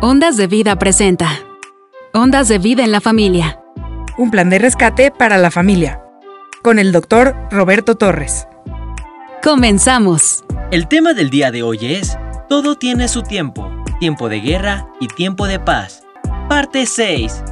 Ondas de Vida presenta. Ondas de Vida en la Familia. Un plan de rescate para la familia. Con el doctor Roberto Torres. Comenzamos. El tema del día de hoy es Todo tiene su tiempo. Tiempo de guerra y tiempo de paz. Parte 6.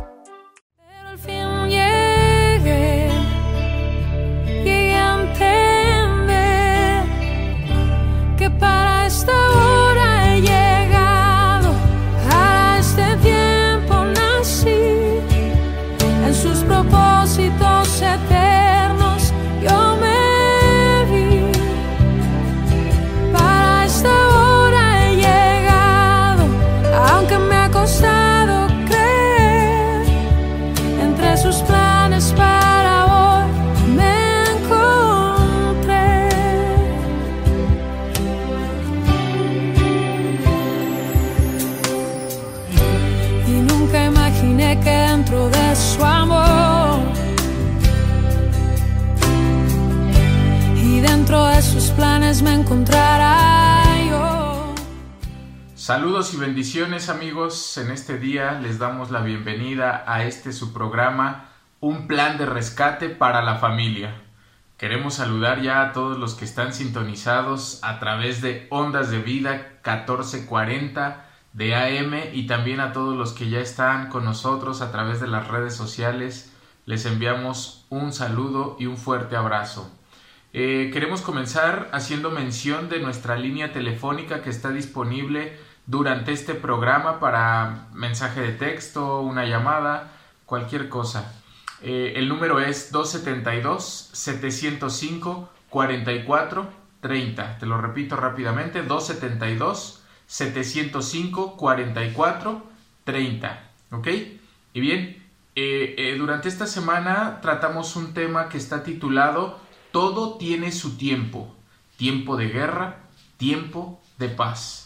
Saludos y bendiciones amigos, en este día les damos la bienvenida a este su programa Un plan de rescate para la familia. Queremos saludar ya a todos los que están sintonizados a través de Ondas de Vida 1440 de AM y también a todos los que ya están con nosotros a través de las redes sociales. Les enviamos un saludo y un fuerte abrazo. Eh, queremos comenzar haciendo mención de nuestra línea telefónica que está disponible durante este programa para mensaje de texto, una llamada, cualquier cosa. Eh, el número es 272-705-4430. Te lo repito rápidamente, 272-705-4430. ¿Ok? Y bien, eh, eh, durante esta semana tratamos un tema que está titulado Todo tiene su tiempo. Tiempo de guerra, tiempo de paz.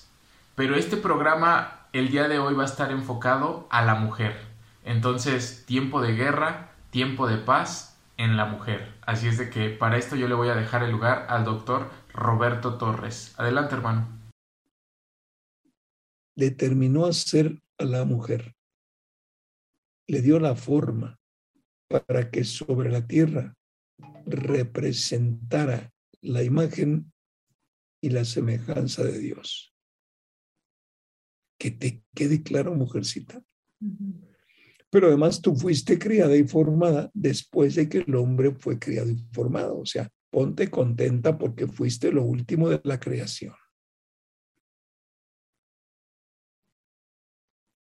Pero este programa el día de hoy va a estar enfocado a la mujer. Entonces, tiempo de guerra, tiempo de paz en la mujer. Así es de que para esto yo le voy a dejar el lugar al doctor Roberto Torres. Adelante, hermano. determinó hacer a la mujer. Le dio la forma para que sobre la tierra representara la imagen y la semejanza de Dios. Que te quede claro, mujercita. Pero además tú fuiste criada y formada después de que el hombre fue criado y formado. O sea, ponte contenta porque fuiste lo último de la creación.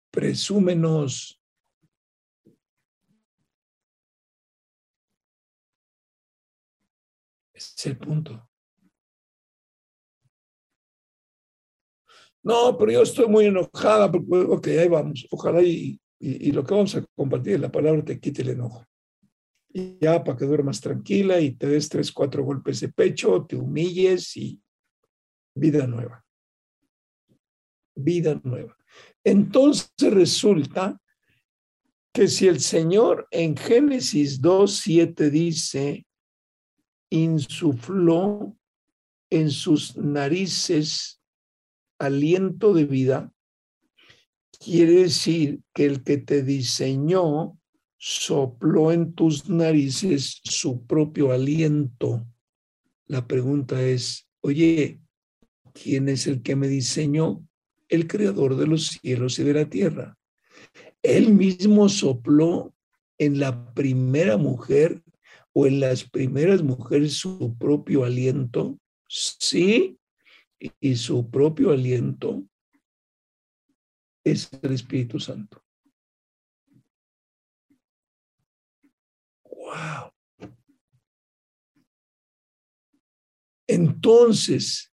Presúmenos. Ese es el punto. No, pero yo estoy muy enojada. Porque, ok, ahí vamos. Ojalá y, y, lo que vamos a compartir, la palabra te quite el enojo. Y ya para que duermas tranquila y te des tres, cuatro golpes de pecho, te humilles y vida nueva. Vida nueva. Entonces resulta que si el Señor en Génesis 2.7 dice, insufló en sus narices aliento de vida, quiere decir que el que te diseñó sopló en tus narices su propio aliento. La pregunta es, oye, ¿quién es el que me diseñó? El creador de los cielos y de la tierra. Él mismo sopló en la primera mujer o en las primeras mujeres su propio aliento. Sí, y su propio aliento es el Espíritu Santo. Wow. Entonces,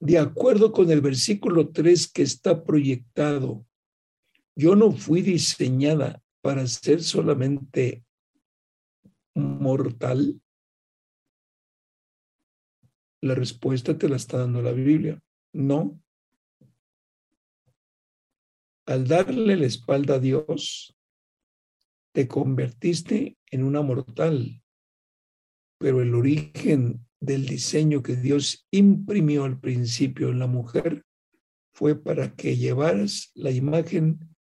de acuerdo con el versículo 3 que está proyectado, yo no fui diseñada para ser solamente mortal. La respuesta te la está dando la Biblia. No. Al darle la espalda a Dios, te convertiste en una mortal, pero el origen del diseño que Dios imprimió al principio en la mujer fue para que llevaras la imagen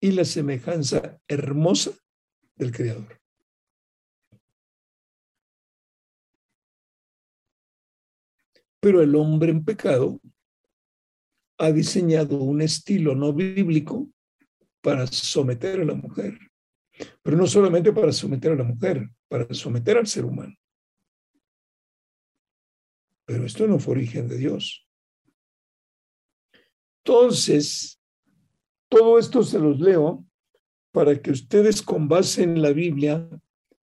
y la semejanza hermosa del Creador. Pero el hombre en pecado ha diseñado un estilo no bíblico para someter a la mujer. Pero no solamente para someter a la mujer, para someter al ser humano. Pero esto no fue origen de Dios. Entonces, todo esto se los leo para que ustedes con base en la Biblia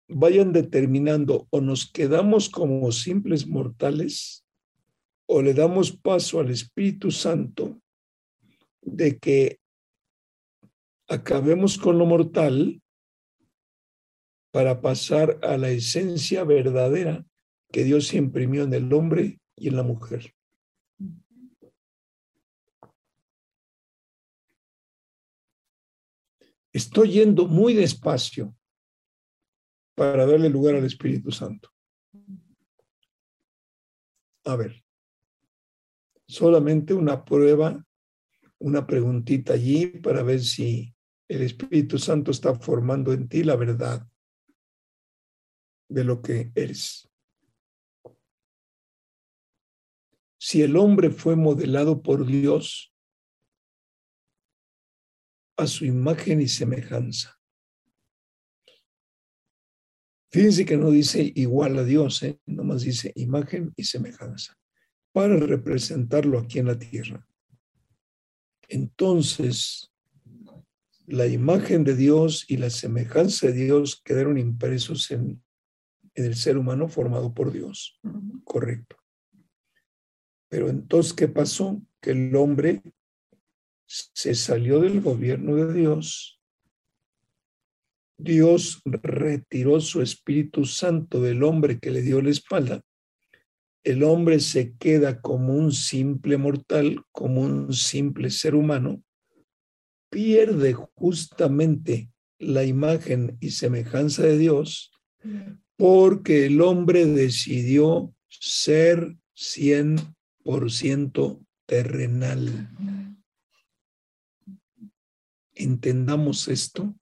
vayan determinando o nos quedamos como simples mortales o le damos paso al Espíritu Santo de que acabemos con lo mortal para pasar a la esencia verdadera que Dios imprimió en el hombre y en la mujer. Estoy yendo muy despacio para darle lugar al Espíritu Santo. A ver, solamente una prueba, una preguntita allí para ver si el Espíritu Santo está formando en ti la verdad de lo que eres. Si el hombre fue modelado por Dios, a su imagen y semejanza. Fíjense que no dice igual a Dios, ¿eh? nomás dice imagen y semejanza, para representarlo aquí en la tierra. Entonces, la imagen de Dios y la semejanza de Dios quedaron impresos en, en el ser humano formado por Dios. Correcto. Pero entonces, ¿qué pasó? Que el hombre se salió del gobierno de Dios, Dios retiró su Espíritu Santo del hombre que le dio la espalda. El hombre se queda como un simple mortal, como un simple ser humano, pierde justamente la imagen y semejanza de Dios porque el hombre decidió ser 100% terrenal entendamos esto,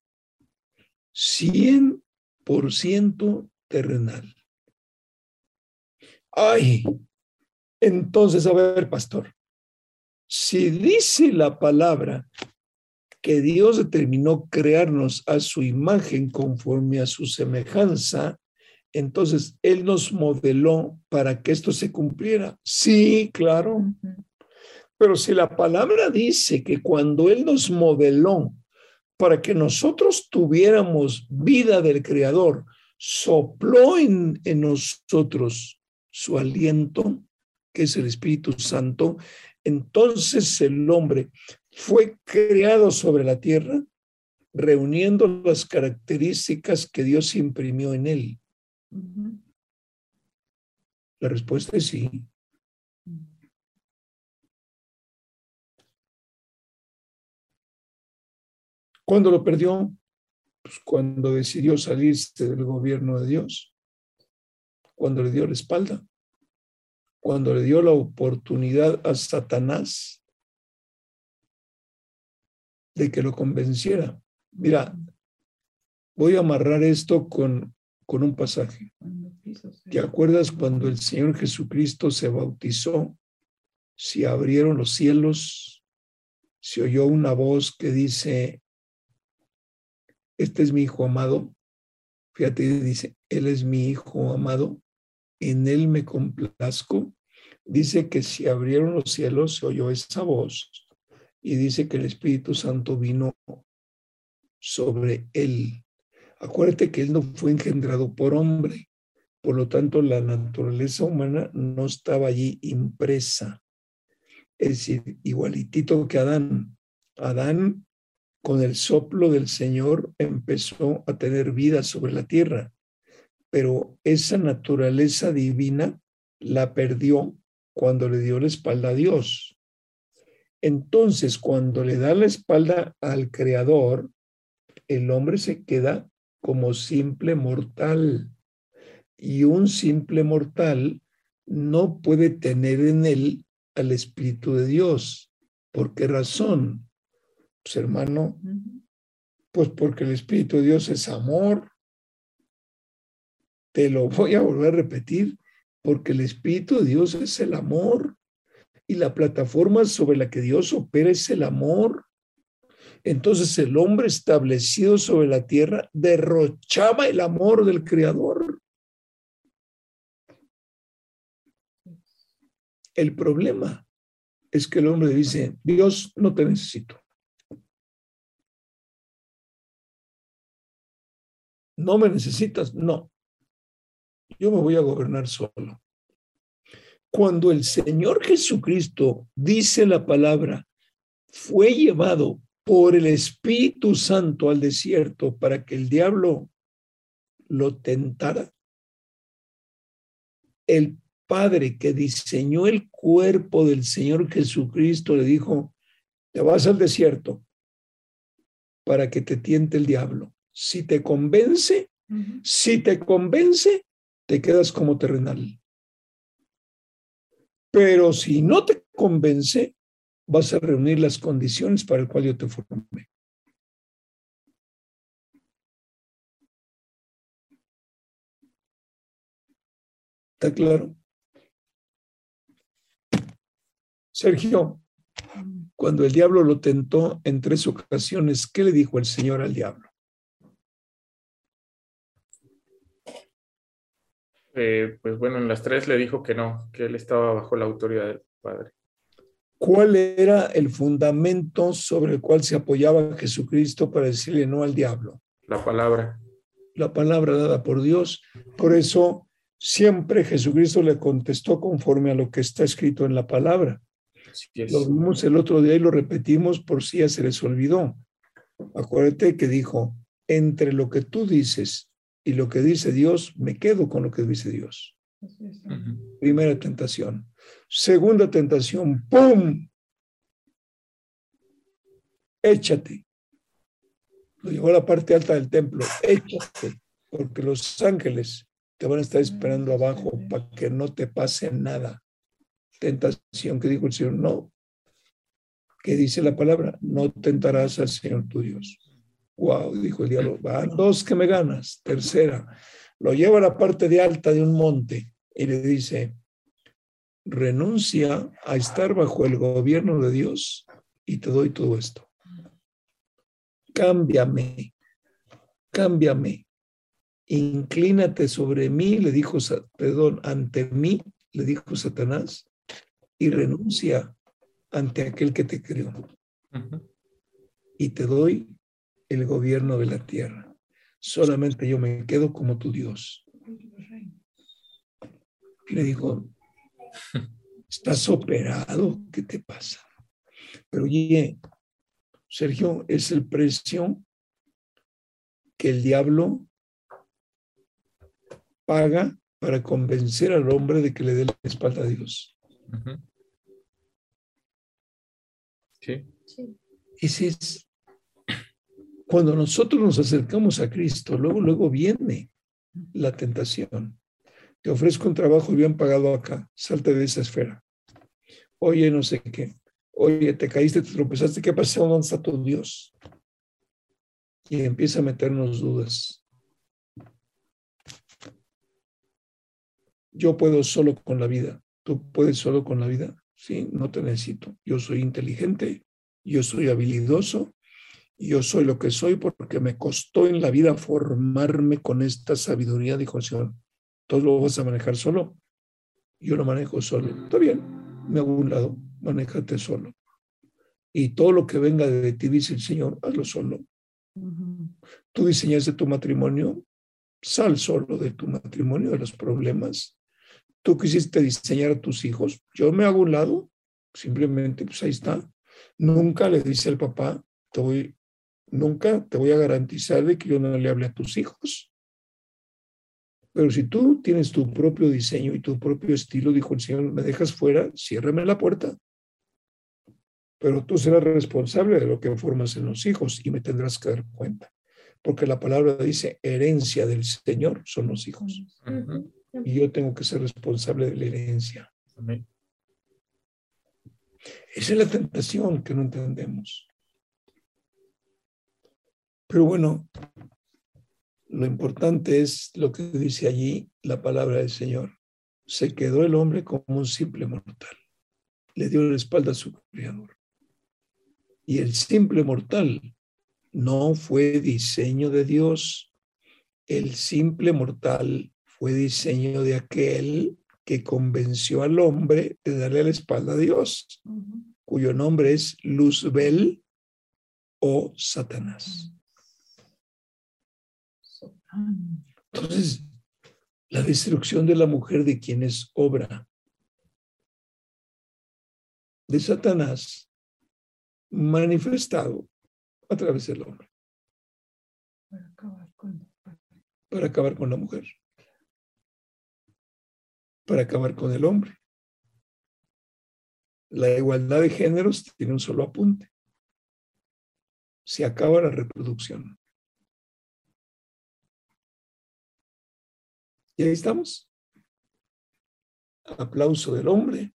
100% terrenal. Ay, entonces, a ver, pastor, si dice la palabra que Dios determinó crearnos a su imagen conforme a su semejanza, entonces Él nos modeló para que esto se cumpliera. Sí, claro. Pero si la palabra dice que cuando Él nos modeló para que nosotros tuviéramos vida del Creador, sopló en, nosotros su aliento, que es el Espíritu Santo, entonces el hombre fue creado sobre la tierra, reuniendo las características que Dios imprimió en él. La respuesta es sí. ¿Cuándo lo perdió? Pues cuando decidió salirse del gobierno de Dios, cuando le dio la espalda, cuando le dio la oportunidad a Satanás de que lo convenciera. Mira, voy a amarrar esto con, con un pasaje. ¿Te acuerdas cuando el Señor Jesucristo se bautizó? Si abrieron los cielos, se oyó una voz que dice, este es mi hijo amado. Fíjate, dice, él es mi hijo amado, en él me complazco. Dice que si abrieron los cielos se oyó esa voz y dice que el Espíritu Santo vino sobre él. Acuérdate que él no fue engendrado por hombre, por lo tanto la naturaleza humana no estaba allí impresa. Es decir, igualitito que Adán. Adán con el soplo del Señor empezó a tener vida sobre la tierra, pero esa naturaleza divina la perdió cuando le dio la espalda a Dios. Entonces, cuando le da la espalda al Creador, el hombre se queda como simple mortal. Y un simple mortal no puede tener en él al Espíritu de Dios. ¿Por qué razón? Pues hermano, pues porque el Espíritu de Dios es amor. Te lo voy a volver a repetir, porque el Espíritu de Dios es el amor y la plataforma sobre la que Dios opera es el amor. Entonces el hombre establecido sobre la tierra derrochaba el amor del Creador. El problema es que el hombre dice, Dios, no te necesito. ¿No me necesitas? No. Yo me voy a gobernar solo. Cuando el Señor Jesucristo dice la palabra, fue llevado por el Espíritu Santo al desierto para que el diablo lo tentara. El Padre que diseñó el cuerpo del Señor Jesucristo le dijo, te vas al desierto para que te tiente el diablo. Si te convence, si te convence, te quedas como terrenal. Pero si no te convence, vas a reunir las condiciones para el cual yo te formé. ¿Está claro? Sergio, cuando el diablo lo tentó en tres ocasiones, ¿qué le dijo el Señor al diablo? Eh, pues bueno, en las tres le dijo que no, que él estaba bajo la autoridad del Padre. ¿Cuál era el fundamento sobre el cual se apoyaba Jesucristo para decirle no al diablo? La palabra. La palabra dada por Dios. Por eso siempre Jesucristo le contestó conforme a lo que está escrito en la palabra. Lo vimos el otro día y lo repetimos por si ya se les olvidó. Acuérdate que dijo, entre lo que tú dices y lo que dice Dios, me quedo con lo que dice Dios. Primera tentación. Segunda tentación, ¡pum! Échate. Lo llevó a la parte alta del templo, échate, porque los ángeles te van a estar esperando abajo para que no te pase nada. Tentación que dijo el Señor, no. ¿Qué dice la palabra? No tentarás al Señor tu Dios. Wow, dijo el diablo, van dos que me ganas. Tercera, lo lleva a la parte de alta de un monte y le dice, renuncia a estar bajo el gobierno de Dios y te doy todo esto. Cámbiame, cámbiame. Inclínate sobre mí, le dijo, perdón, ante mí, le dijo Satanás, y renuncia ante aquel que te creó. Y te doy el gobierno de la tierra. Solamente yo me quedo como tu Dios. Y le dijo, estás operado, ¿qué te pasa? Pero oye, Sergio, es el precio que el diablo paga para convencer al hombre de que le dé la espalda a Dios. Sí. Ese es cuando nosotros nos acercamos a Cristo, luego, luego viene la tentación. Te ofrezco un trabajo bien pagado acá, salte de esa esfera. Oye, no sé qué. Oye, te caíste, te tropezaste, ¿qué pasó? ¿Dónde está tu Dios? Y empieza a meternos dudas. Yo puedo solo con la vida. ¿Tú puedes solo con la vida? Sí, no te necesito. Yo soy inteligente, yo soy habilidoso, yo soy lo que soy porque me costó en la vida formarme con esta sabiduría, dijo el Señor. ¿Todo lo vas a manejar solo? Yo lo manejo solo. Está bien, me hago un lado, manéjate solo. Y todo lo que venga de ti, dice el Señor, hazlo solo. Tú diseñaste tu matrimonio, sal solo de tu matrimonio, de los problemas. Tú quisiste diseñar a tus hijos, yo me hago un lado, simplemente, pues ahí está. Nunca le dice al papá, te voy, nunca te voy a garantizar de que yo no le hable a tus hijos. Pero si tú tienes tu propio diseño y tu propio estilo, dijo el Señor, me dejas fuera, ciérrame la puerta. Pero tú serás responsable de lo que formas en los hijos y me tendrás que dar cuenta. Porque la palabra dice, herencia del Señor son los hijos. Y yo tengo que ser responsable de la herencia. Esa es la tentación que no entendemos. Pero bueno, lo importante es lo que dice allí la palabra del Señor. Se quedó el hombre como un simple mortal. Le dio la espalda a su creador. Y el simple mortal no fue diseño de Dios. El simple mortal fue diseño de aquel que convenció al hombre de darle la espalda a Dios, cuyo nombre es Luzbel o Satanás. Entonces, la destrucción de la mujer de quien es obra de Satanás manifestado a través del hombre. Para acabar con, para acabar con la mujer. Para acabar con el hombre. La igualdad de géneros tiene un solo apunte. Se acaba la reproducción. Y ahí estamos. Aplauso del hombre,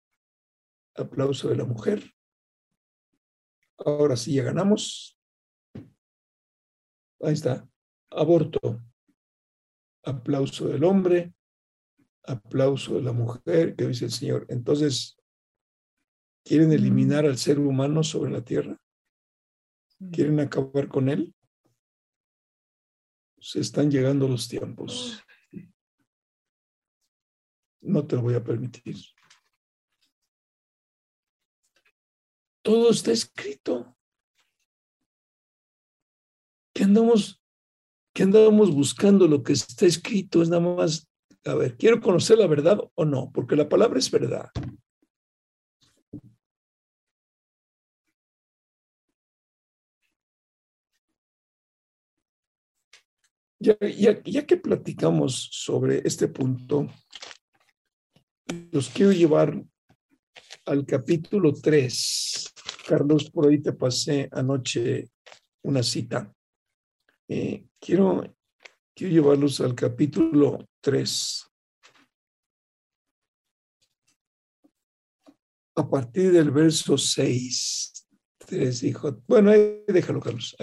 aplauso de la mujer. Ahora sí ya ganamos. Ahí está. Aborto. Aplauso del hombre, aplauso de la mujer, que dice el Señor. Entonces, ¿quieren eliminar al ser humano sobre la tierra? ¿Quieren acabar con él? Se están llegando los tiempos no te lo voy a permitir. Todo está escrito. ¿Qué andamos, qué andamos buscando lo que está escrito? Es nada más, a ver, ¿quiero conocer la verdad o no? Porque la palabra es verdad. Ya, ya, ya, que platicamos sobre este punto, los quiero llevar al capítulo 3. Carlos, por ahí te pasé anoche una cita. Eh, quiero, quiero llevarlos al capítulo 3. A partir del verso 6. Tres dijo, bueno, déjalo, Carlos.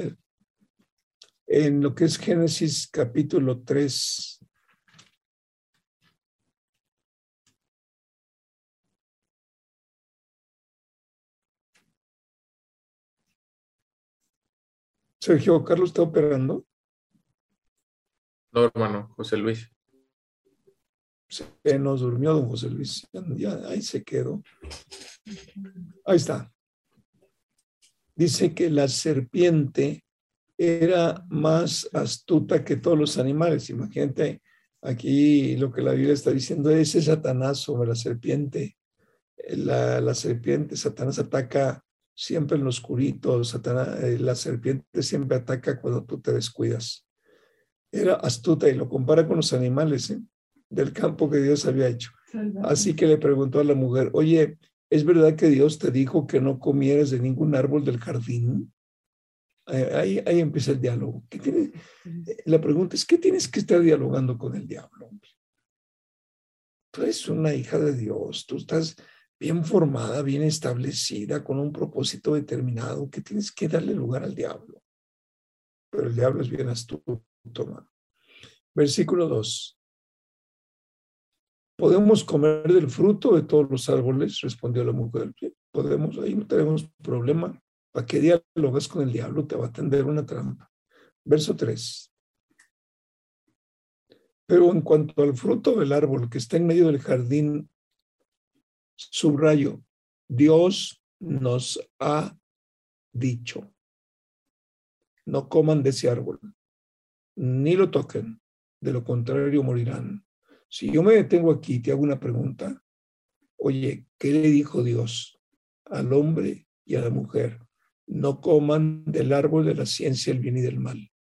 En lo que es Génesis capítulo 3, Sergio Carlos está operando. No, hermano, José Luis. Se nos durmió don José Luis. Ya, ahí se quedó. Ahí está. Dice que la serpiente era más astuta que todos los animales. Imagínate aquí lo que la Biblia está diciendo, ese Satanás sobre la serpiente. La, la serpiente, Satanás ataca siempre en lo oscurito, Satanás, eh, la serpiente siempre ataca cuando tú te descuidas. Era astuta y lo compara con los animales ¿eh? del campo que Dios había hecho. Así que le preguntó a la mujer, oye, ¿es verdad que Dios te dijo que no comieras de ningún árbol del jardín? Ahí, ahí empieza el diálogo. La pregunta es, ¿qué tienes que estar dialogando con el diablo? Tú eres una hija de Dios, tú estás bien formada, bien establecida, con un propósito determinado, que tienes que darle lugar al diablo. Pero el diablo es bien astuto, Versículo 2. ¿Podemos comer del fruto de todos los árboles? Respondió la mujer. podemos, ahí no tenemos problema. ¿Para qué dialogas con el diablo? Te va a tender una trampa. Verso 3. Pero en cuanto al fruto del árbol que está en medio del jardín, Subrayo, Dios nos ha dicho, no coman de ese árbol, ni lo toquen, de lo contrario morirán. Si yo me detengo aquí y te hago una pregunta, oye, ¿qué le dijo Dios al hombre y a la mujer? No coman del árbol de la ciencia, el bien y del mal.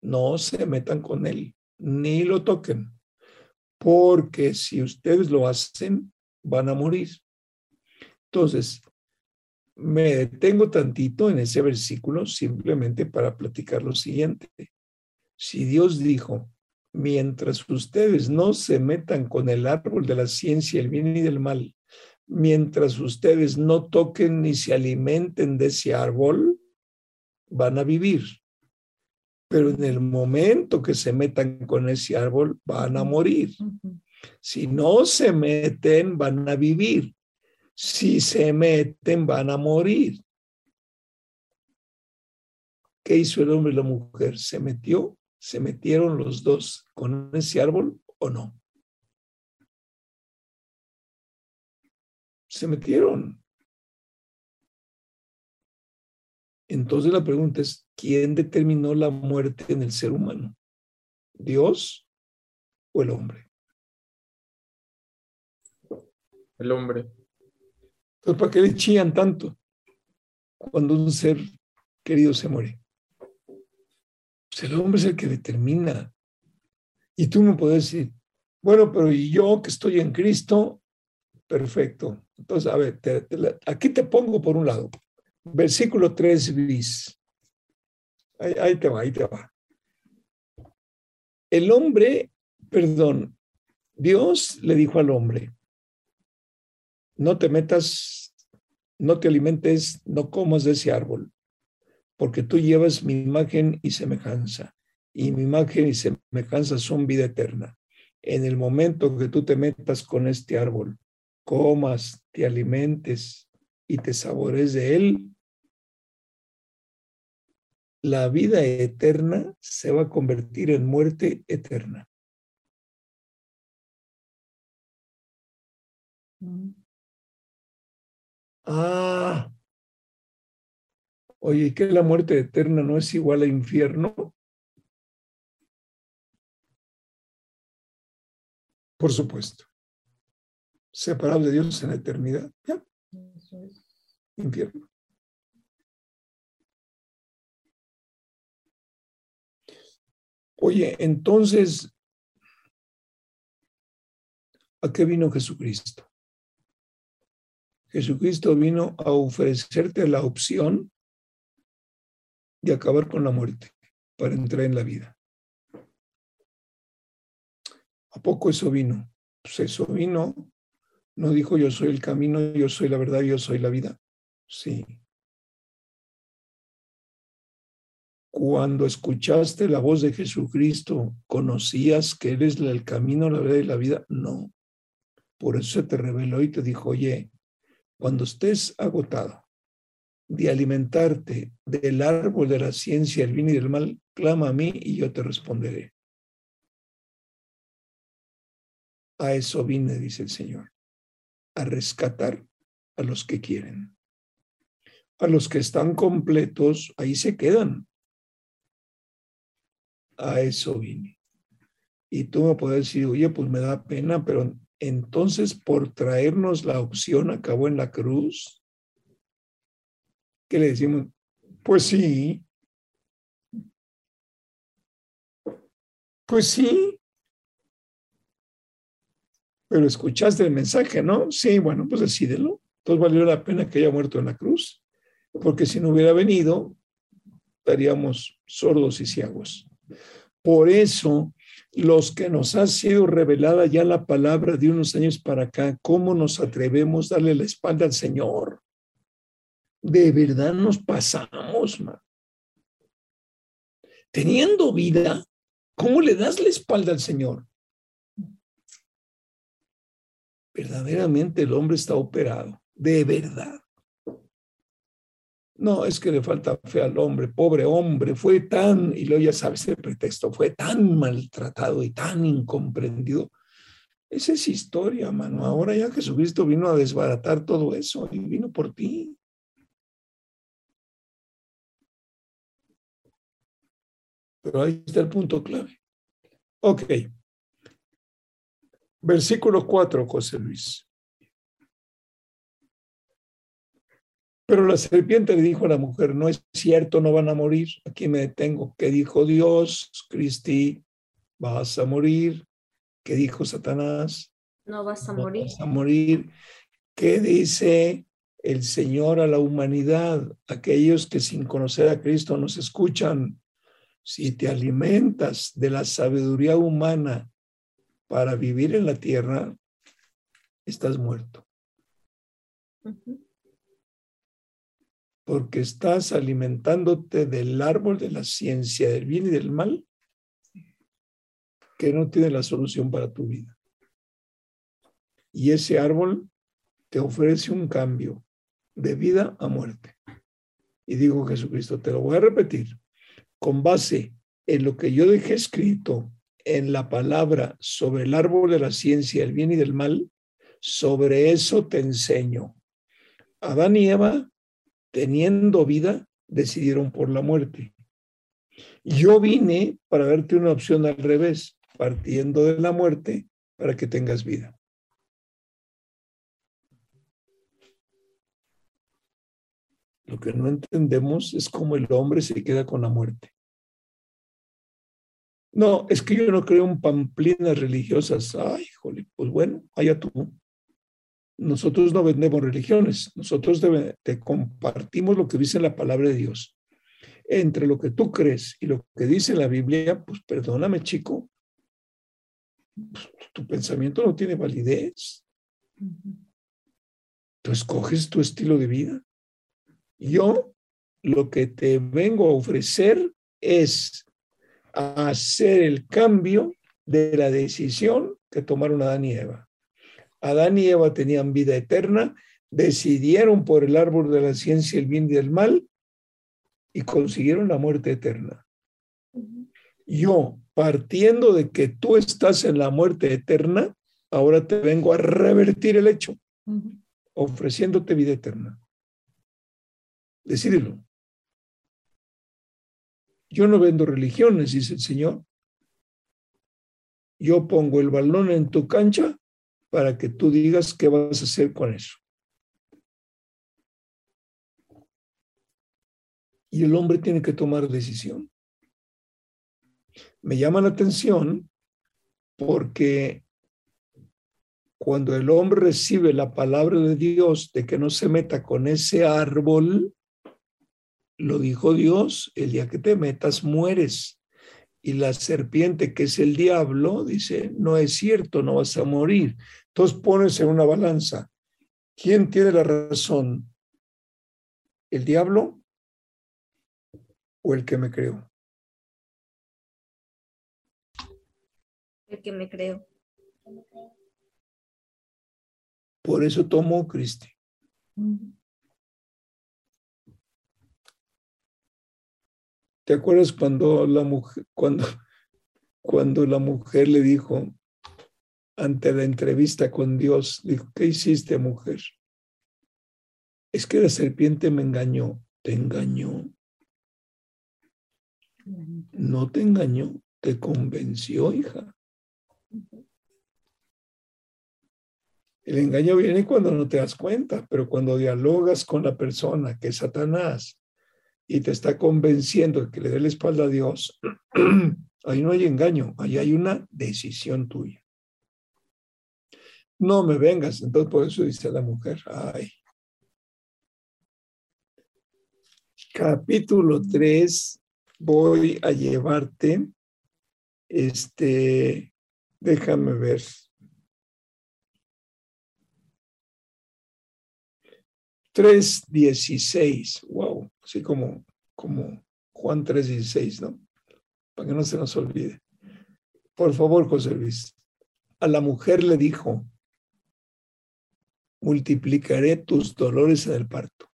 No se metan con él, ni lo toquen, porque si ustedes lo hacen, van a morir. Entonces, me detengo tantito en ese versículo simplemente para platicar lo siguiente. Si Dios dijo, mientras ustedes no se metan con el árbol de la ciencia, el bien y del mal, mientras ustedes no toquen ni se alimenten de ese árbol, van a vivir. Pero en el momento que se metan con ese árbol, van a morir. Si no se meten, van a vivir. Si se meten, van a morir. ¿Qué hizo el hombre y la mujer? ¿Se metió? ¿Se metieron los dos con ese árbol o no? Se metieron. Entonces la pregunta es, ¿quién determinó la muerte en el ser humano? ¿Dios o el hombre? El hombre. Entonces, ¿para qué le chían tanto cuando un ser querido se muere? Pues el hombre es el que determina. Y tú me puedes decir, bueno, pero ¿y yo que estoy en Cristo? Perfecto. Entonces, a ver, aquí te pongo por un lado. Versículo 3 bis. Ahí te va, ahí te va. El hombre, perdón, Dios le dijo al hombre, no te metas, no te alimentes, no comas de ese árbol, porque tú llevas mi imagen y semejanza, y mi imagen y semejanza son vida eterna. En el momento que tú te metas con este árbol, comas, te alimentes y te sabores de él, la vida eterna se va a convertir en muerte eterna. Ah, oye, que la muerte eterna no es igual a infierno? Por supuesto. Separado de Dios en la eternidad. Ya. Infierno. Oye, entonces, ¿a qué vino Jesucristo? Jesucristo vino a ofrecerte la opción de acabar con la muerte para entrar en la vida. ¿A poco eso vino? Pues eso vino. No dijo yo soy el camino, yo soy la verdad, yo soy la vida. Sí. Cuando escuchaste la voz de Jesucristo, ¿conocías que eres el camino, la verdad y la vida? No. Por eso se te reveló y te dijo, oye, cuando estés agotado de alimentarte del árbol de la ciencia, el bien y del mal, clama a mí y yo te responderé. A eso vine, dice el Señor, a rescatar a los que quieren. A los que están completos, ahí se quedan. A eso vine. Y tú me puedes decir, oye, pues me da pena, pero entonces por traernos la opción acabó en la cruz. ¿Qué le decimos? Pues sí. Pues sí. Pero escuchaste el mensaje, ¿no? Sí, bueno, pues decídelo. Entonces valió la pena que haya muerto en la cruz, porque si no hubiera venido, estaríamos sordos y ciegos. Por eso los que nos ha sido revelada ya la palabra de unos años para acá, ¿cómo nos atrevemos a darle la espalda al Señor? De verdad nos pasamos, man. Teniendo vida, ¿cómo le das la espalda al Señor? Verdaderamente el hombre está operado, de verdad. No, es que le falta fe al hombre, pobre hombre, fue tan, y luego ya sabes el pretexto, fue tan maltratado y tan incomprendido. Esa es historia, mano. Ahora ya Jesucristo vino a desbaratar todo eso y vino por ti. Pero ahí está el punto clave. Ok. Versículo 4, José Luis. Pero la serpiente le dijo a la mujer, no es cierto, no van a morir, aquí me detengo. ¿Qué dijo Dios? Cristi, vas a morir. ¿Qué dijo Satanás? No vas a morir. Vas a morir. ¿Qué dice el Señor a la humanidad? Aquellos que sin conocer a Cristo nos escuchan. Si te alimentas de la sabiduría humana para vivir en la tierra, estás muerto. Ujú. Porque estás alimentándote del árbol de la ciencia del bien y del mal que no tiene la solución para tu vida. Y ese árbol te ofrece un cambio de vida a muerte. Y digo Jesucristo, te lo voy a repetir, con base en lo que yo dejé escrito en la palabra sobre el árbol de la ciencia del bien y del mal, sobre eso te enseño. Adán y Eva, teniendo vida, decidieron por la muerte. Yo vine para darte una opción al revés, partiendo de la muerte para que tengas vida. Lo que no entendemos es cómo el hombre se queda con la muerte. No, es que yo no creo en pamplinas religiosas. Ay, jole, pues bueno, allá tú. Nosotros no vendemos religiones, nosotros te, compartimos lo que dice la palabra de Dios. Entre lo que tú crees y lo que dice la Biblia, pues perdóname, chico, pues, tu pensamiento no tiene validez. Tú escoges tu estilo de vida. Yo lo que te vengo a ofrecer es hacer el cambio de la decisión que tomaron Adán y Eva. Adán y Eva tenían vida eterna, decidieron por el árbol de la ciencia el bien y el mal y consiguieron la muerte eterna. Yo, partiendo de que tú estás en la muerte eterna, ahora te vengo a revertir el hecho, ofreciéndote vida eterna. Decídelo. Yo no vendo religiones, dice el Señor. Yo pongo el balón en tu cancha para que tú digas qué vas a hacer con eso. Y el hombre tiene que tomar decisión. Me llama la atención porque cuando el hombre recibe la palabra de Dios de que no se meta con ese árbol, lo dijo Dios, el día que te metas mueres. Y la serpiente, que es el diablo, dice, no es cierto, no vas a morir. Entonces pones en una balanza. ¿Quién tiene la razón? ¿El diablo o el que me creó? El que me creo. Por eso tomó Cristi. ¿Te acuerdas cuando la mujer, cuando, cuando la mujer le dijo ante la entrevista con Dios, dijo, ¿qué hiciste, mujer? Es que la serpiente me engañó. ¿Te engañó? No te engañó, te convenció, hija. El engaño viene cuando no te das cuenta, pero cuando dialogas con la persona que es Satanás y te está convenciendo de que le dé la espalda a Dios, ahí no hay engaño, ahí hay una decisión tuya. No me vengas, entonces por eso dice la mujer, ay. Capítulo 3, voy a llevarte, este, déjame ver. Tres dieciséis, wow, así como, como Juan 3.16, ¿no? Para que no se nos olvide. Por favor, José Luis. A la mujer le dijo, multiplicaré tus dolores en el parto.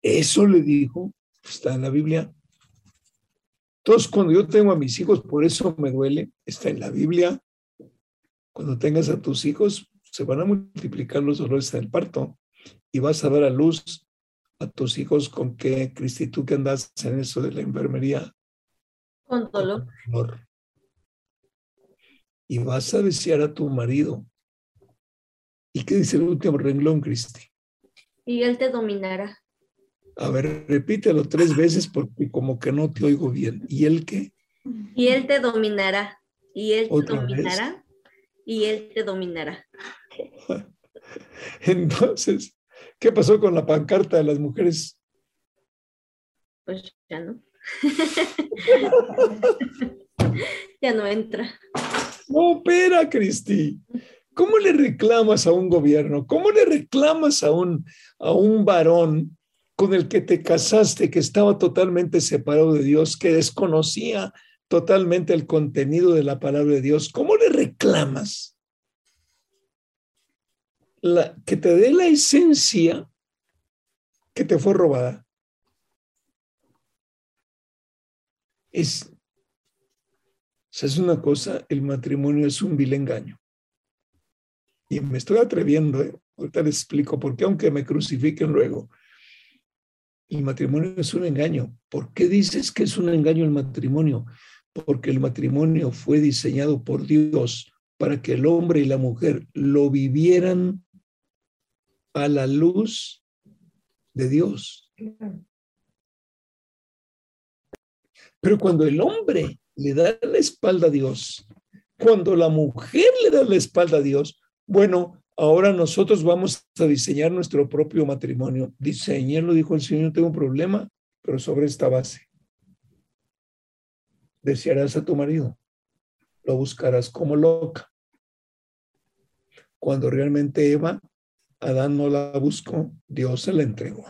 Eso le dijo, está en la Biblia. Entonces, cuando yo tengo a mis hijos, por eso me duele, está en la Biblia. Cuando tengas a tus hijos, se van a multiplicar los dolores en el parto y vas a dar a luz a tus hijos con qué, Cristi, tú que andas en eso de la enfermería. Con dolor. dolor. Y vas a desear a tu marido. ¿Y qué dice el último renglón, Cristi? Y él te dominará. A ver, repítelo tres veces porque como que no te oigo bien. ¿Y él qué? Y él te dominará. Y él te dominará. Y él te dominará. Entonces, ¿qué pasó con la pancarta de las mujeres? Pues ya no. ya no entra. No, espera, Cristi. ¿Cómo le reclamas a un gobierno? ¿Cómo le reclamas a un, a un varón con el que te casaste, que estaba totalmente separado de Dios, que desconocía totalmente el contenido de la palabra de Dios? ¿Cómo le reclamas? La, que te dé la esencia que te fue robada. Es, es una cosa, el matrimonio es un vil engaño. Y me estoy atreviendo, ¿eh? ahorita les explico por qué, aunque me crucifiquen luego. El matrimonio es un engaño. ¿Por qué dices que es un engaño el matrimonio? Porque el matrimonio fue diseñado por Dios para que el hombre y la mujer lo vivieran a la luz de Dios. Pero cuando el hombre le da la espalda a Dios, cuando la mujer le da la espalda a Dios, bueno, ahora nosotros vamos a diseñar nuestro propio matrimonio. lo dijo el Señor, no tengo un problema, pero sobre esta base. Desearás a tu marido, lo buscarás como loca. Cuando realmente Eva, Adán no la buscó, Dios se la entregó.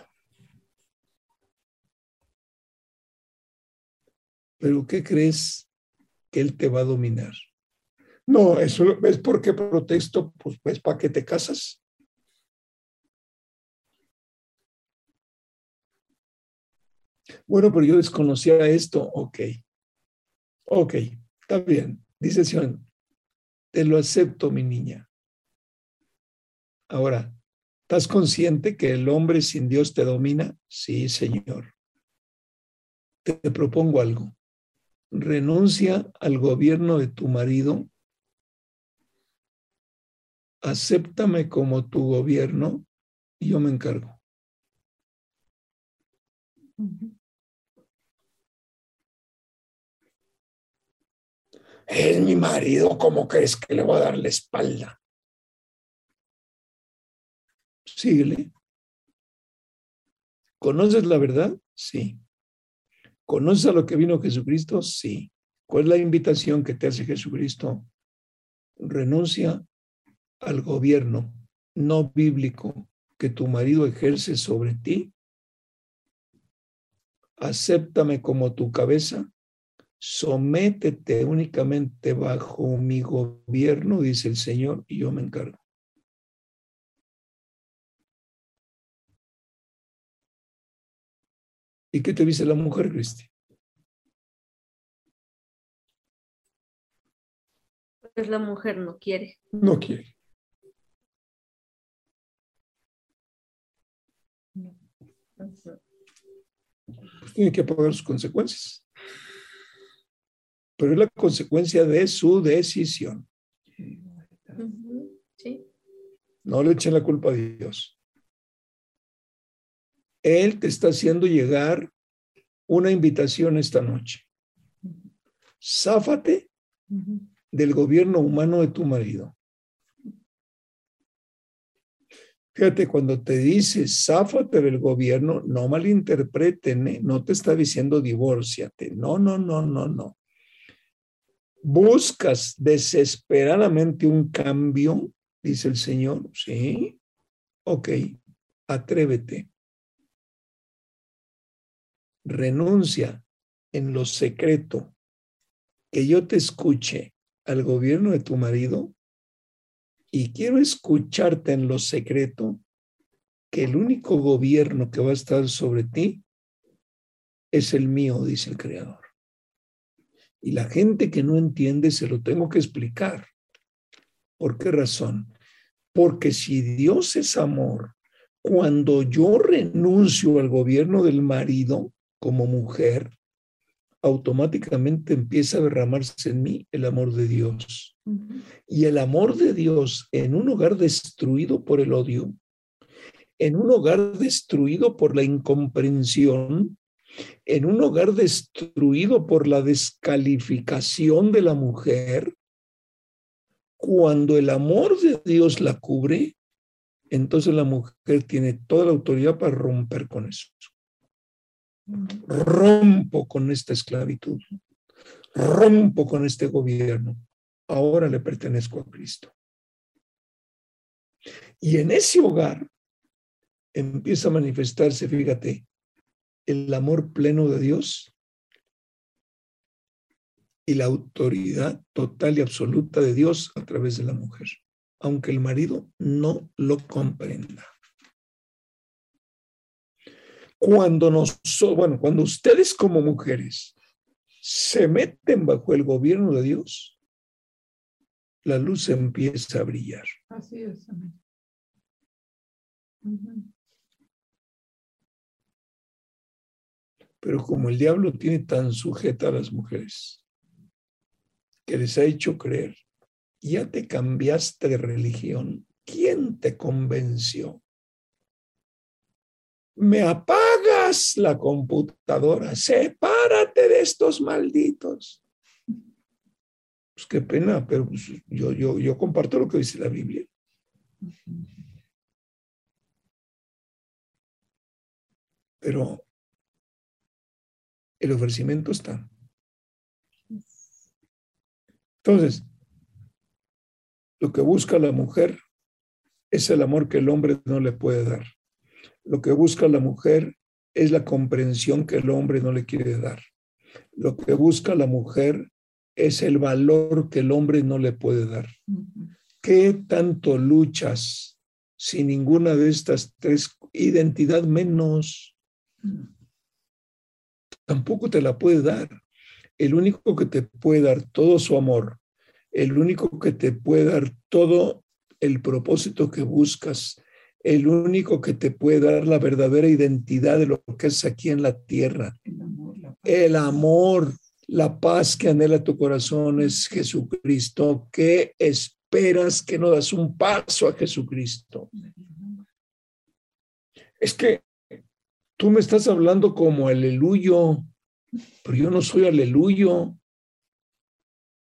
Pero ¿qué crees que Él te va a dominar? No, eso es porque protesto, pues, pues ¿para qué te casas? Bueno, pero yo desconocía esto. Ok. Ok, está bien. Dice Sion, te lo acepto, mi niña. Ahora, ¿estás consciente que el hombre sin Dios te domina? Sí, Señor. te propongo algo renuncia al gobierno de tu marido, acéptame como tu gobierno y yo me encargo. Es mi marido, ¿cómo crees que le voy a dar la espalda? Síguele. ¿Conoces la verdad? Sí. ¿Conoces a lo que vino Jesucristo? Sí. ¿Cuál es la invitación que te hace Jesucristo? Renuncia al gobierno no bíblico que tu marido ejerce sobre ti. Acéptame como tu cabeza. Sométete únicamente bajo mi gobierno, dice el Señor, y yo me encargo. ¿Y qué te dice la mujer, Cristi? Pues la mujer no quiere. No quiere. Tiene que pagar sus consecuencias. Pero es la consecuencia de su decisión. Sí. No le echen la culpa a Dios. Él te está haciendo llegar una invitación esta noche. Záfate del gobierno humano de tu marido. Fíjate, cuando te dice záfate del gobierno, no malinterpreten, ¿eh? no te está diciendo divórciate. No, no, no, no, no. Buscas desesperadamente un cambio, dice el Señor. Sí, ok, atrévete renuncia en lo secreto, que yo te escuche al gobierno de tu marido y quiero escucharte en lo secreto, que el único gobierno que va a estar sobre ti es el mío, dice el Creador. Y la gente que no entiende se lo tengo que explicar. ¿Por qué razón? Porque si Dios es amor, cuando yo renuncio al gobierno del marido, como mujer, automáticamente empieza a derramarse en mí el amor de Dios. Y el amor de Dios en un hogar destruido por el odio, en un hogar destruido por la incomprensión, en un hogar destruido por la descalificación de la mujer, cuando el amor de Dios la cubre, entonces la mujer tiene toda la autoridad para romper con eso. Rompo con esta esclavitud. Rompo con este gobierno. Ahora le pertenezco a Cristo. Y en ese hogar empieza a manifestarse, fíjate, el amor pleno de Dios y la autoridad total y absoluta de Dios a través de la mujer, aunque el marido no lo comprenda. Cuando nos, bueno, cuando ustedes como mujeres se meten bajo el gobierno de Dios, la luz empieza a brillar. Así es. Pero como el diablo tiene tan sujeta a las mujeres, que les ha hecho creer, ya te cambiaste de religión, ¿quién te convenció? Me apagas la computadora, sepárate de estos malditos. Pues qué pena, pero pues, yo, yo, yo comparto lo que dice la Biblia. Pero el ofrecimiento está. Entonces, lo que busca la mujer es el amor que el hombre no le puede dar. Lo que busca la mujer es la comprensión que el hombre no le quiere dar. Lo que busca la mujer es el valor que el hombre no le puede dar. ¿Qué tanto luchas sin ninguna de estas tres identidad menos? Tampoco te la puede dar. El único que te puede dar todo su amor, el único que te puede dar todo el propósito que buscas, el único que te puede dar la verdadera identidad de lo que es aquí en la tierra. El amor, la paz, que anhela tu corazón es Jesucristo. ¿Qué esperas que no das un paso a Jesucristo? Es que tú me estás hablando como aleluyo, pero yo no soy aleluyo.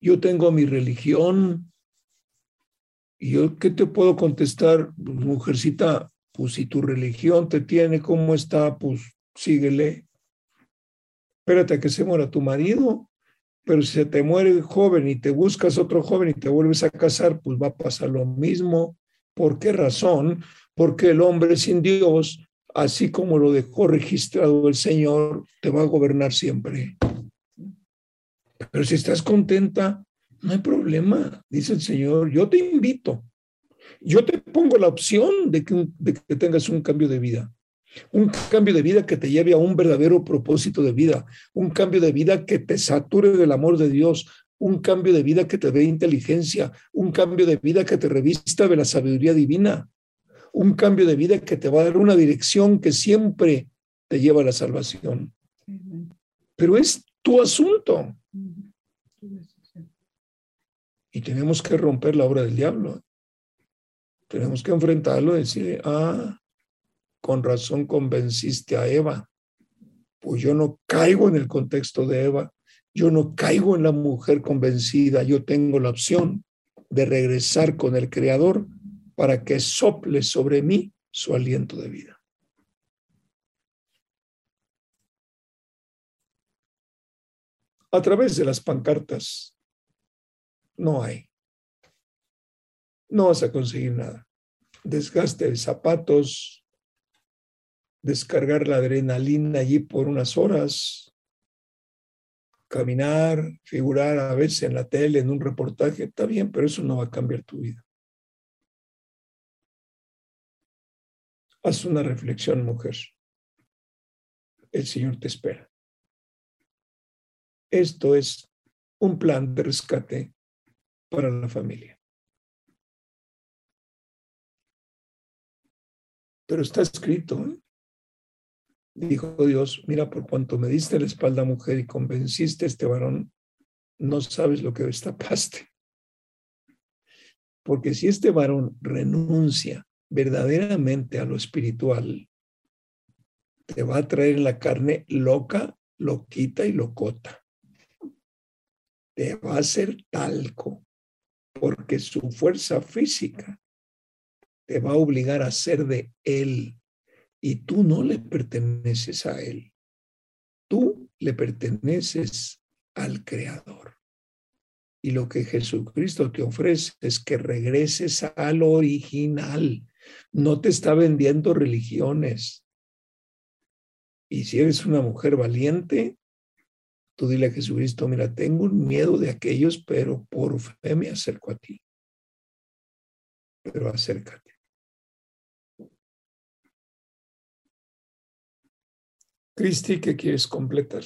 Yo tengo mi religión. ¿Y yo qué te puedo contestar, mujercita? Pues si tu religión te tiene como está, pues síguele. Espérate a que se muera tu marido. Pero si se te muere joven y te buscas otro joven y te vuelves a casar, pues va a pasar lo mismo. ¿Por qué razón? Porque el hombre sin Dios así como lo dejó registrado el Señor, te va a gobernar siempre. Pero si estás contenta, no hay problema, dice el Señor, yo te invito, yo te pongo la opción de que, de que tengas un cambio de vida. Un cambio de vida que te lleve a un verdadero propósito de vida, un cambio de vida que te sature del amor de Dios, un cambio de vida que te dé inteligencia, un cambio de vida que te revista de la sabiduría divina. Un cambio de vida que te va a dar una dirección que siempre te lleva a la salvación. Pero es tu asunto. Y tenemos que romper la obra del diablo. Tenemos que enfrentarlo y decir, ah, con razón convenciste a Eva. Pues yo no caigo en el contexto de Eva. Yo no caigo en la mujer convencida. Yo tengo la opción de regresar con el Creador para que sople sobre mí su aliento de vida. A través de las pancartas no hay. No vas a conseguir nada. Desgaste de zapatos, descargar la adrenalina allí por unas horas, caminar, figurar a veces en la tele, en un reportaje, está bien, pero eso no va a cambiar tu vida. Haz una reflexión, mujer. El Señor te espera. Esto es un plan de rescate para la familia. Pero está escrito, ¿eh? dijo Dios, mira, por cuanto me diste la espalda, mujer, y convenciste a este varón, no sabes lo que destapaste. Porque si este varón renuncia verdaderamente a lo espiritual, te va a traer la carne loca, loquita y locota. Te va a hacer talco, porque su fuerza física te va a obligar a ser de él y tú no le perteneces a él. Tú le perteneces al Creador. Y lo que Jesucristo te ofrece es que regreses al original. No te está vendiendo religiones. Y si eres una mujer valiente, tú dile a Jesucristo, mira, tengo un miedo de aquellos, pero por fe me acerco a ti. Pero acércate. Cristi, ¿qué quieres completar?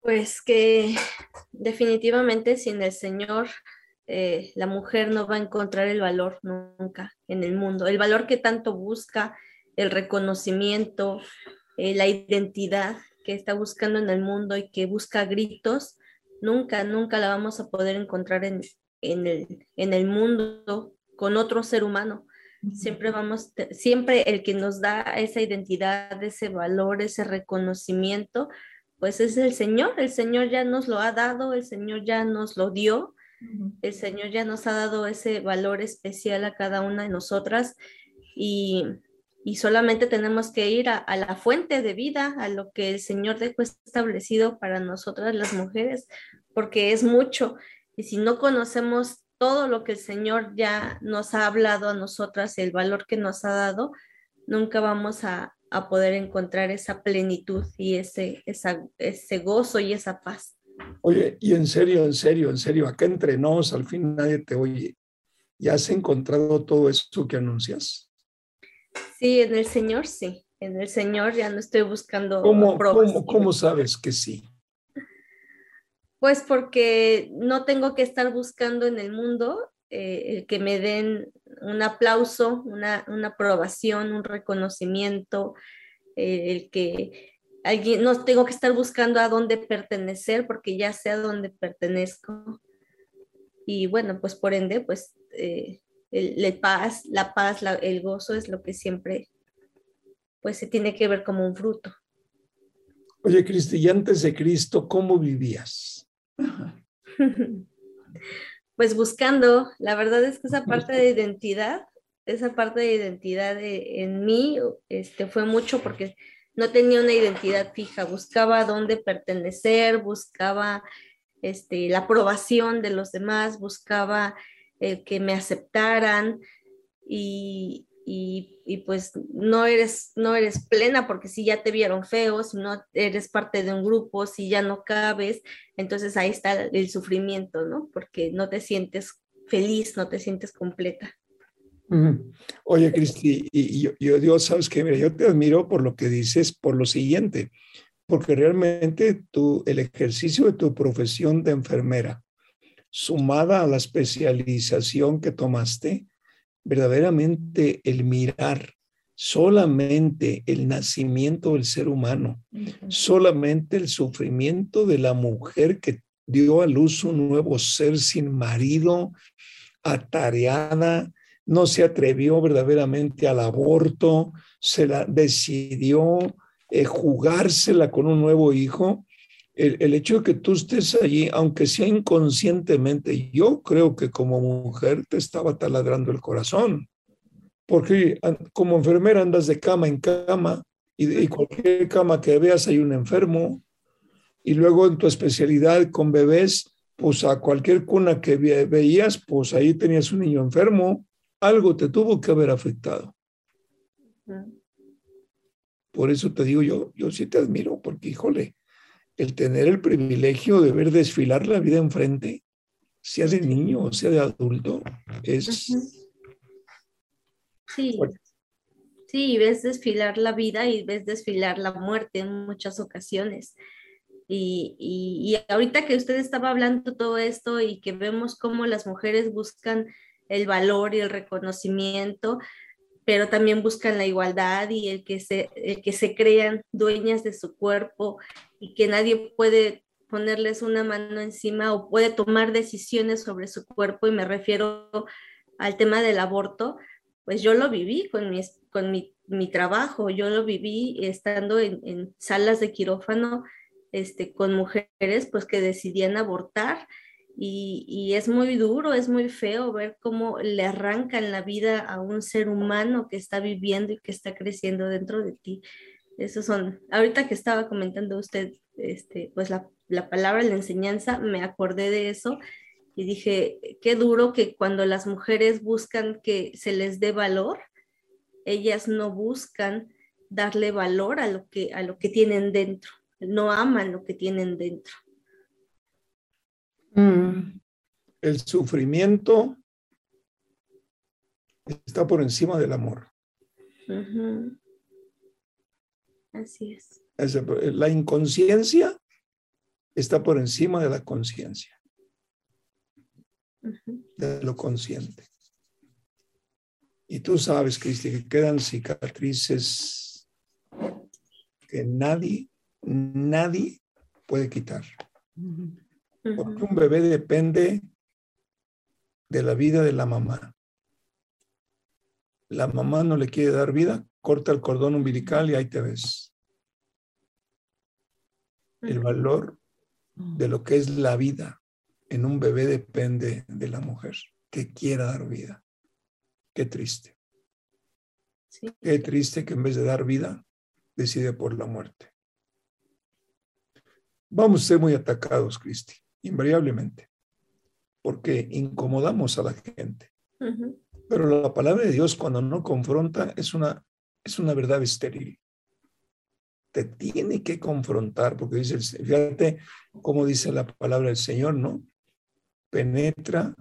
Pues que definitivamente sin el Señor eh, la mujer no va a encontrar el valor nunca en el mundo, el valor que tanto busca, el reconocimiento, eh, la identidad que está buscando en el mundo y que busca gritos, nunca, nunca la vamos a poder encontrar en, en, el, en el mundo con otro ser humano. Siempre vamos, siempre el que nos da esa identidad, ese valor, ese reconocimiento, pues es el Señor, el Señor ya nos lo ha dado, el Señor ya nos lo dio, el Señor ya nos ha dado ese valor especial a cada una de nosotras y, solamente tenemos que ir a, la fuente de vida, a lo que el Señor dejó establecido para nosotras las mujeres, porque es mucho. Y si no conocemos todo lo que el Señor ya nos ha hablado a nosotras, el valor que nos ha dado, nunca vamos a, a poder encontrar esa plenitud y ese, ese gozo y esa paz. Oye, y en serio, en serio, en serio, acá entre nos, al fin nadie te oye. ¿Ya has encontrado todo eso que anuncias? Sí, en el Señor sí. En el Señor ya no estoy buscando ¿Cómo, ¿cómo, ¿Cómo sabes que sí? Pues porque no tengo que estar buscando en el mundo eh, el que me den un aplauso, una, aprobación, un reconocimiento, eh, el que alguien, no tengo que estar buscando a dónde pertenecer porque ya sé a dónde pertenezco. Y bueno, pues por ende, pues eh, el, paz, la paz, el gozo es lo que siempre, pues se tiene que ver como un fruto. Oye, Cristi, y antes de Cristo, ¿cómo vivías? pues buscando, la verdad es que esa parte de identidad, esa parte de identidad en mí este, fue mucho porque no tenía una identidad fija, buscaba dónde pertenecer, buscaba este, la aprobación de los demás, buscaba eh, que me aceptaran y, y, pues no eres, no eres plena porque si ya te vieron feo, si no eres parte de un grupo, si ya no cabes, entonces ahí está el sufrimiento, ¿no? Porque no te sientes feliz, no te sientes completa. Oye, Cristi, y yo, yo sabes que, mira, yo te admiro por lo que dices, por lo siguiente, porque realmente tú, el ejercicio de tu profesión de enfermera, sumada a la especialización que tomaste, verdaderamente el mirar solamente el nacimiento del ser humano, solamente el sufrimiento de la mujer que dio a luz un nuevo ser sin marido, atareada, no se atrevió verdaderamente al aborto, se la decidió eh, jugársela con un nuevo hijo el, hecho de que tú estés allí, aunque sea inconscientemente, yo creo que como mujer te estaba taladrando el corazón, porque como enfermera andas de cama en cama y, y cualquier cama que veas hay un enfermo, y luego en tu especialidad con bebés, pues a cualquier cuna que veías, pues ahí tenías un niño enfermo, algo te tuvo que haber afectado. Por eso te digo yo, yo sí te admiro, porque híjole, el tener el privilegio de ver desfilar la vida enfrente, sea de niño o sea de adulto, es... Sí. Sí, ves desfilar la vida y ves desfilar la muerte en muchas ocasiones. Y, y, ahorita que usted estaba hablando todo esto y que vemos cómo las mujeres buscan el valor y el reconocimiento, pero también buscan la igualdad y el que se, el que se crean dueñas de su cuerpo y que nadie puede ponerles una mano encima o puede tomar decisiones sobre su cuerpo, y me refiero al tema del aborto, pues yo lo viví con mi, con mi, mi trabajo, yo lo viví estando en, en, salas de quirófano este, con mujeres pues que decidían abortar y, es muy duro, es muy feo ver cómo le arrancan la vida a un ser humano que está viviendo y que está creciendo dentro de ti. Esos son, ahorita que estaba comentando usted este, pues la, la palabra, la enseñanza, me acordé de eso y dije, qué duro que cuando las mujeres buscan que se les dé valor, ellas no buscan darle valor a lo que, a lo que tienen dentro, no aman lo que tienen dentro. Mm. El sufrimiento está por encima del amor. Así es. La inconsciencia está por encima de la conciencia, de lo consciente. Y tú sabes, Cristi, que quedan cicatrices que nadie, nadie puede quitar. Porque un bebé depende de la vida de la mamá. La mamá no le quiere dar vida, corta el cordón umbilical y ahí te ves. El valor de lo que es la vida en un bebé depende de la mujer que quiera dar vida. Qué triste. Qué triste que en vez de dar vida, decide por la muerte. Vamos a ser muy atacados, Cristi, invariablemente, porque incomodamos a la gente. Pero la palabra de Dios cuando no confronta es una, es una verdad estéril. Te tiene que confrontar, porque dice, fíjate cómo dice la palabra del Señor, ¿no? Penetra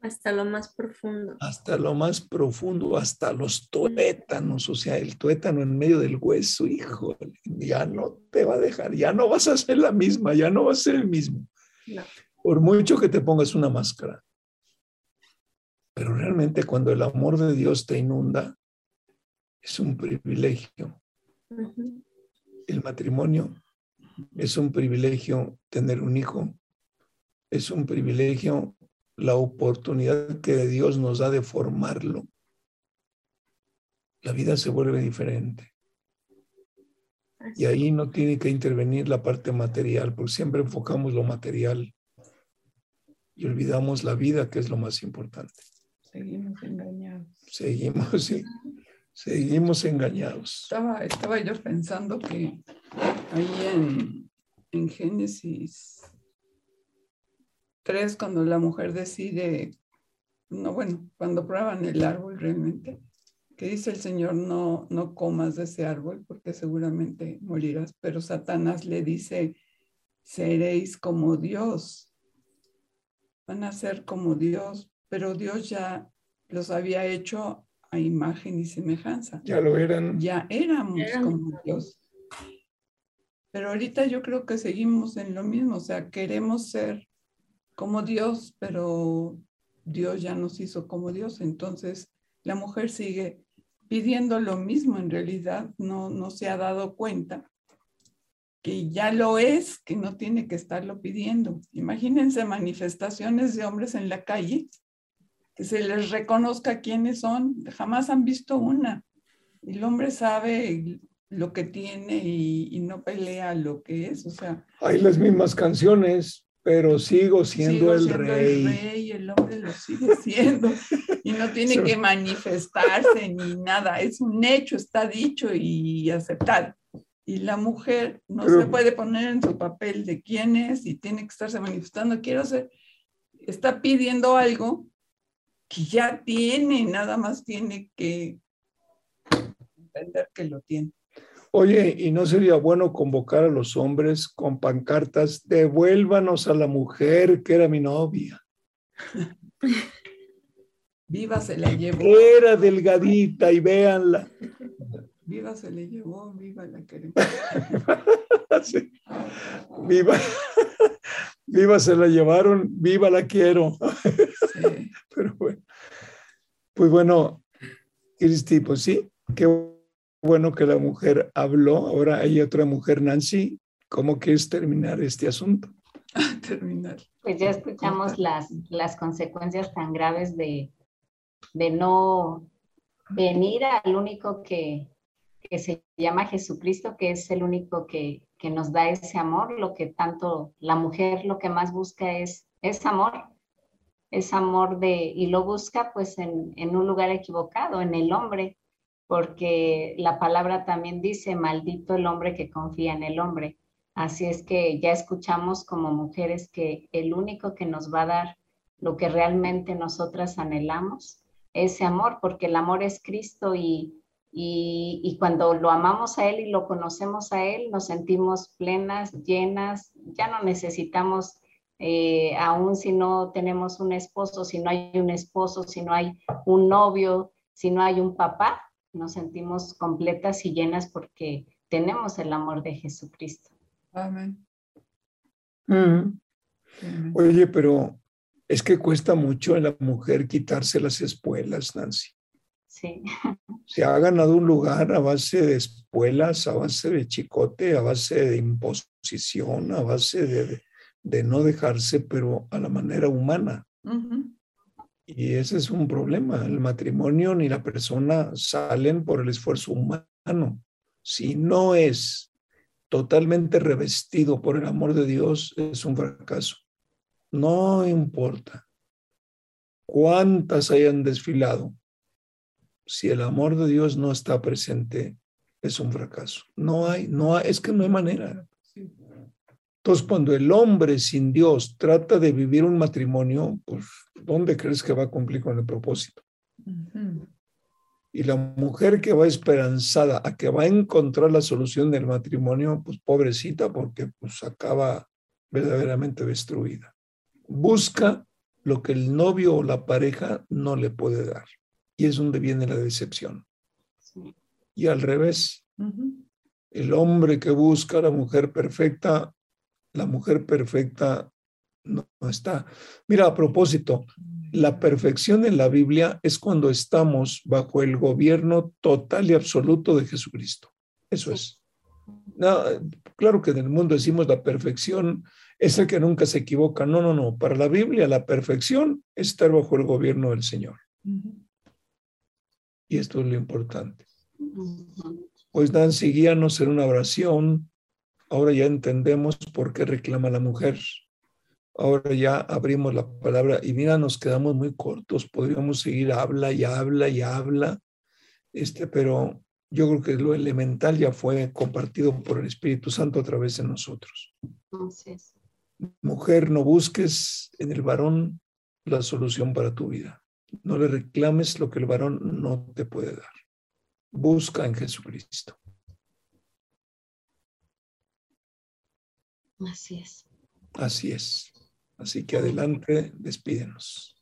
hasta lo más profundo. Hasta lo más profundo, hasta los tuétanos, o sea, el tuétano en medio del hueso, hijo, ya no te va a dejar, ya no vas a ser la misma, ya no vas a ser el mismo. Por mucho que te pongas una máscara. Pero realmente cuando el amor de Dios te inunda, es un privilegio. El matrimonio es un privilegio tener un hijo, es un privilegio la oportunidad que Dios nos da de formarlo, la vida se vuelve diferente. Y ahí no tiene que intervenir la parte material, porque siempre enfocamos lo material y olvidamos la vida, que es lo más importante. Seguimos engañados. Seguimos, sí. Seguimos engañados. Estaba, yo pensando que ahí en, en Génesis Tres, cuando la mujer decide, no, bueno, cuando prueban el árbol realmente, que dice el Señor, no, no comas de ese árbol porque seguramente morirás, pero Satanás le dice, seréis como Dios, van a ser como Dios, pero Dios ya los había hecho a imagen y semejanza. Ya lo eran. Ya éramos como Dios. Pero ahorita yo creo que seguimos en lo mismo, o sea, queremos ser como Dios, pero Dios ya nos hizo como Dios. Entonces, la mujer sigue pidiendo lo mismo, en realidad no, no se ha dado cuenta que ya lo es, que no tiene que estarlo pidiendo. Imagínense manifestaciones de hombres en la calle, que se les reconozca quiénes son, jamás han visto una. El hombre sabe lo que tiene y, y no pelea lo que es, o sea. Hay las mismas canciones, pero sigo siendo, el, rey. el rey. El hombre lo sigue siendo y no tiene que manifestarse ni nada. Es un hecho, está dicho y aceptado. Y la mujer no se puede poner en su papel de quién es y tiene que estarse manifestando. Quiero ser, está pidiendo algo que ya tiene, nada más tiene que entender que lo tiene. Oye, ¿y no sería bueno convocar a los hombres con pancartas, devuélvanos a la mujer que era mi novia? Viva se la llevó. Era delgadita y véanla. Viva se le llevó, viva la queremos. Viva, viva se la llevaron, viva la quiero. Pero bueno, pues bueno, Cristi, pues sí, qué bueno que la mujer habló. Ahora hay otra mujer, Nancy. ¿Cómo quieres terminar este asunto? terminar. Pues ya escuchamos las, las consecuencias tan graves de, de no venir al único que, que, se llama Jesucristo, que es el único que, que, nos da ese amor. Lo que tanto la mujer lo que más busca es, es amor. Es amor de, y lo busca pues en, en un lugar equivocado, en el hombre porque la palabra también dice, maldito el hombre que confía en el hombre. Así es que ya escuchamos como mujeres que el único que nos va a dar lo que realmente nosotras anhelamos, ese amor, porque el amor es Cristo y, y, cuando lo amamos a Él y lo conocemos a Él, nos sentimos plenas, llenas, ya no necesitamos, eh, aún si no tenemos un esposo, si no hay un esposo, si no hay un novio, si no hay un papá, nos sentimos completas y llenas porque tenemos el amor de Jesucristo. Amén. Mm. Oye, pero es que cuesta mucho a la mujer quitarse las espuelas, Nancy. Sí. Se ha ganado un lugar a base de espuelas, a base de chicote, a base de imposición, a base de, de no dejarse, pero a la manera humana. Y ese es un problema. El matrimonio ni la persona salen por el esfuerzo humano. Si no es totalmente revestido por el amor de Dios, es un fracaso. No importa cuántas hayan desfilado, si el amor de Dios no está presente, es un fracaso. No hay, no es que no hay manera. Entonces, cuando el hombre sin Dios trata de vivir un matrimonio, pues, ¿dónde crees que va a cumplir con el propósito? Y la mujer que va esperanzada a que va a encontrar la solución del matrimonio, pues pobrecita, porque pues acaba verdaderamente destruida. Busca lo que el novio o la pareja no le puede dar. Y es donde viene la decepción. Y al revés, el hombre que busca a la mujer perfecta, la mujer perfecta no, no está. Mira, a propósito, la perfección en la Biblia es cuando estamos bajo el gobierno total y absoluto de Jesucristo. Eso es. claro que en el mundo decimos la perfección es el que nunca se equivoca. No, no, no. Para la Biblia la perfección es estar bajo el gobierno del Señor. Y esto es lo importante. Pues Nancy, guíanos en una oración. Ahora ya entendemos por qué reclama la mujer. Ahora ya abrimos la palabra y mira, nos quedamos muy cortos. Podríamos seguir, habla y habla y habla. Este, pero yo creo que lo elemental ya fue compartido por el Espíritu Santo a través de nosotros. Mujer, no busques en el varón la solución para tu vida. No le reclames lo que el varón no te puede dar. Busca en Jesucristo. Así es. Así es. Así que adelante, despídenos.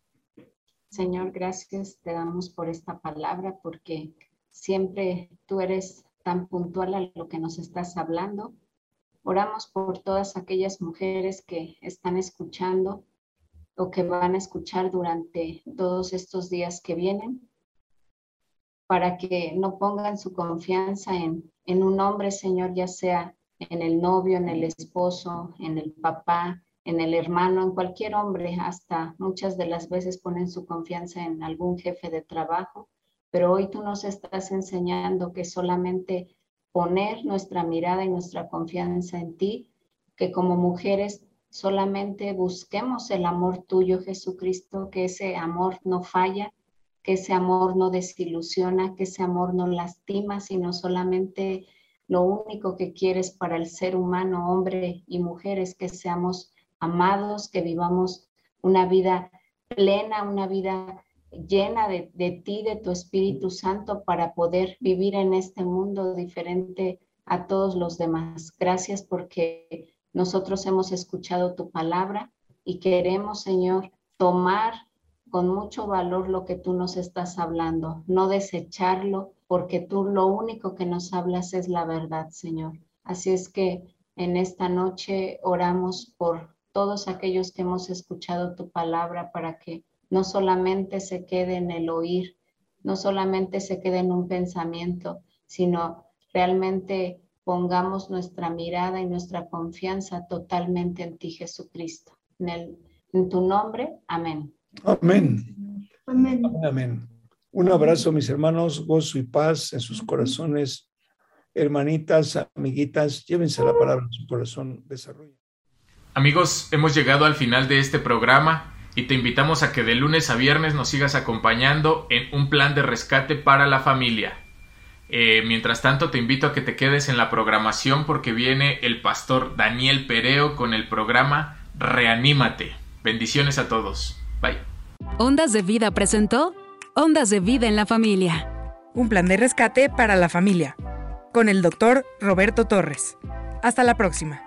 Señor, gracias te damos por esta palabra porque siempre tú eres tan puntual a lo que nos estás hablando. Oramos por todas aquellas mujeres que están escuchando o que van a escuchar durante todos estos días que vienen, para que no pongan su confianza en, en un hombre, Señor, ya sea en el novio, en el esposo, en el papá, en el hermano, en cualquier hombre, hasta muchas de las veces ponen su confianza en algún jefe de trabajo, pero hoy tú nos estás enseñando que solamente poner nuestra mirada y nuestra confianza en ti, que como mujeres solamente busquemos el amor tuyo, Jesucristo, que ese amor no falla, que ese amor no desilusiona, que ese amor no lastima, sino solamente lo único que quieres para el ser humano, hombre y mujer, es que seamos amados, que vivamos una vida plena, una vida llena de, ti, de tu Espíritu Santo, para poder vivir en este mundo diferente a todos los demás. Gracias porque nosotros hemos escuchado tu palabra y queremos, Señor, tomar con mucho valor lo que tú nos estás hablando, no desecharlo, porque tú lo único que nos hablas es la verdad, Señor. Así es que en esta noche oramos por todos aquellos que hemos escuchado tu palabra para que no solamente se quede en el oír, no solamente se quede en un pensamiento, sino realmente pongamos nuestra mirada y nuestra confianza totalmente en ti, Jesucristo. En, en tu nombre, amén. Amén. Amén. Amén. Un abrazo, mis hermanos, gozo y paz en sus corazones. Hermanitas, amiguitas, llévense la palabra en su corazón, desarrollo. Amigos, hemos llegado al final de este programa y te invitamos a que de lunes a viernes nos sigas acompañando en un plan de rescate para la familia. Eh, mientras tanto, te invito a que te quedes en la programación porque viene el pastor Daniel Pereo con el programa Reanímate. Bendiciones a todos. Bye. Ondas de Vida presentó Ondas de Vida en la Familia. Un plan de rescate para la familia. Con el doctor Roberto Torres. Hasta la próxima.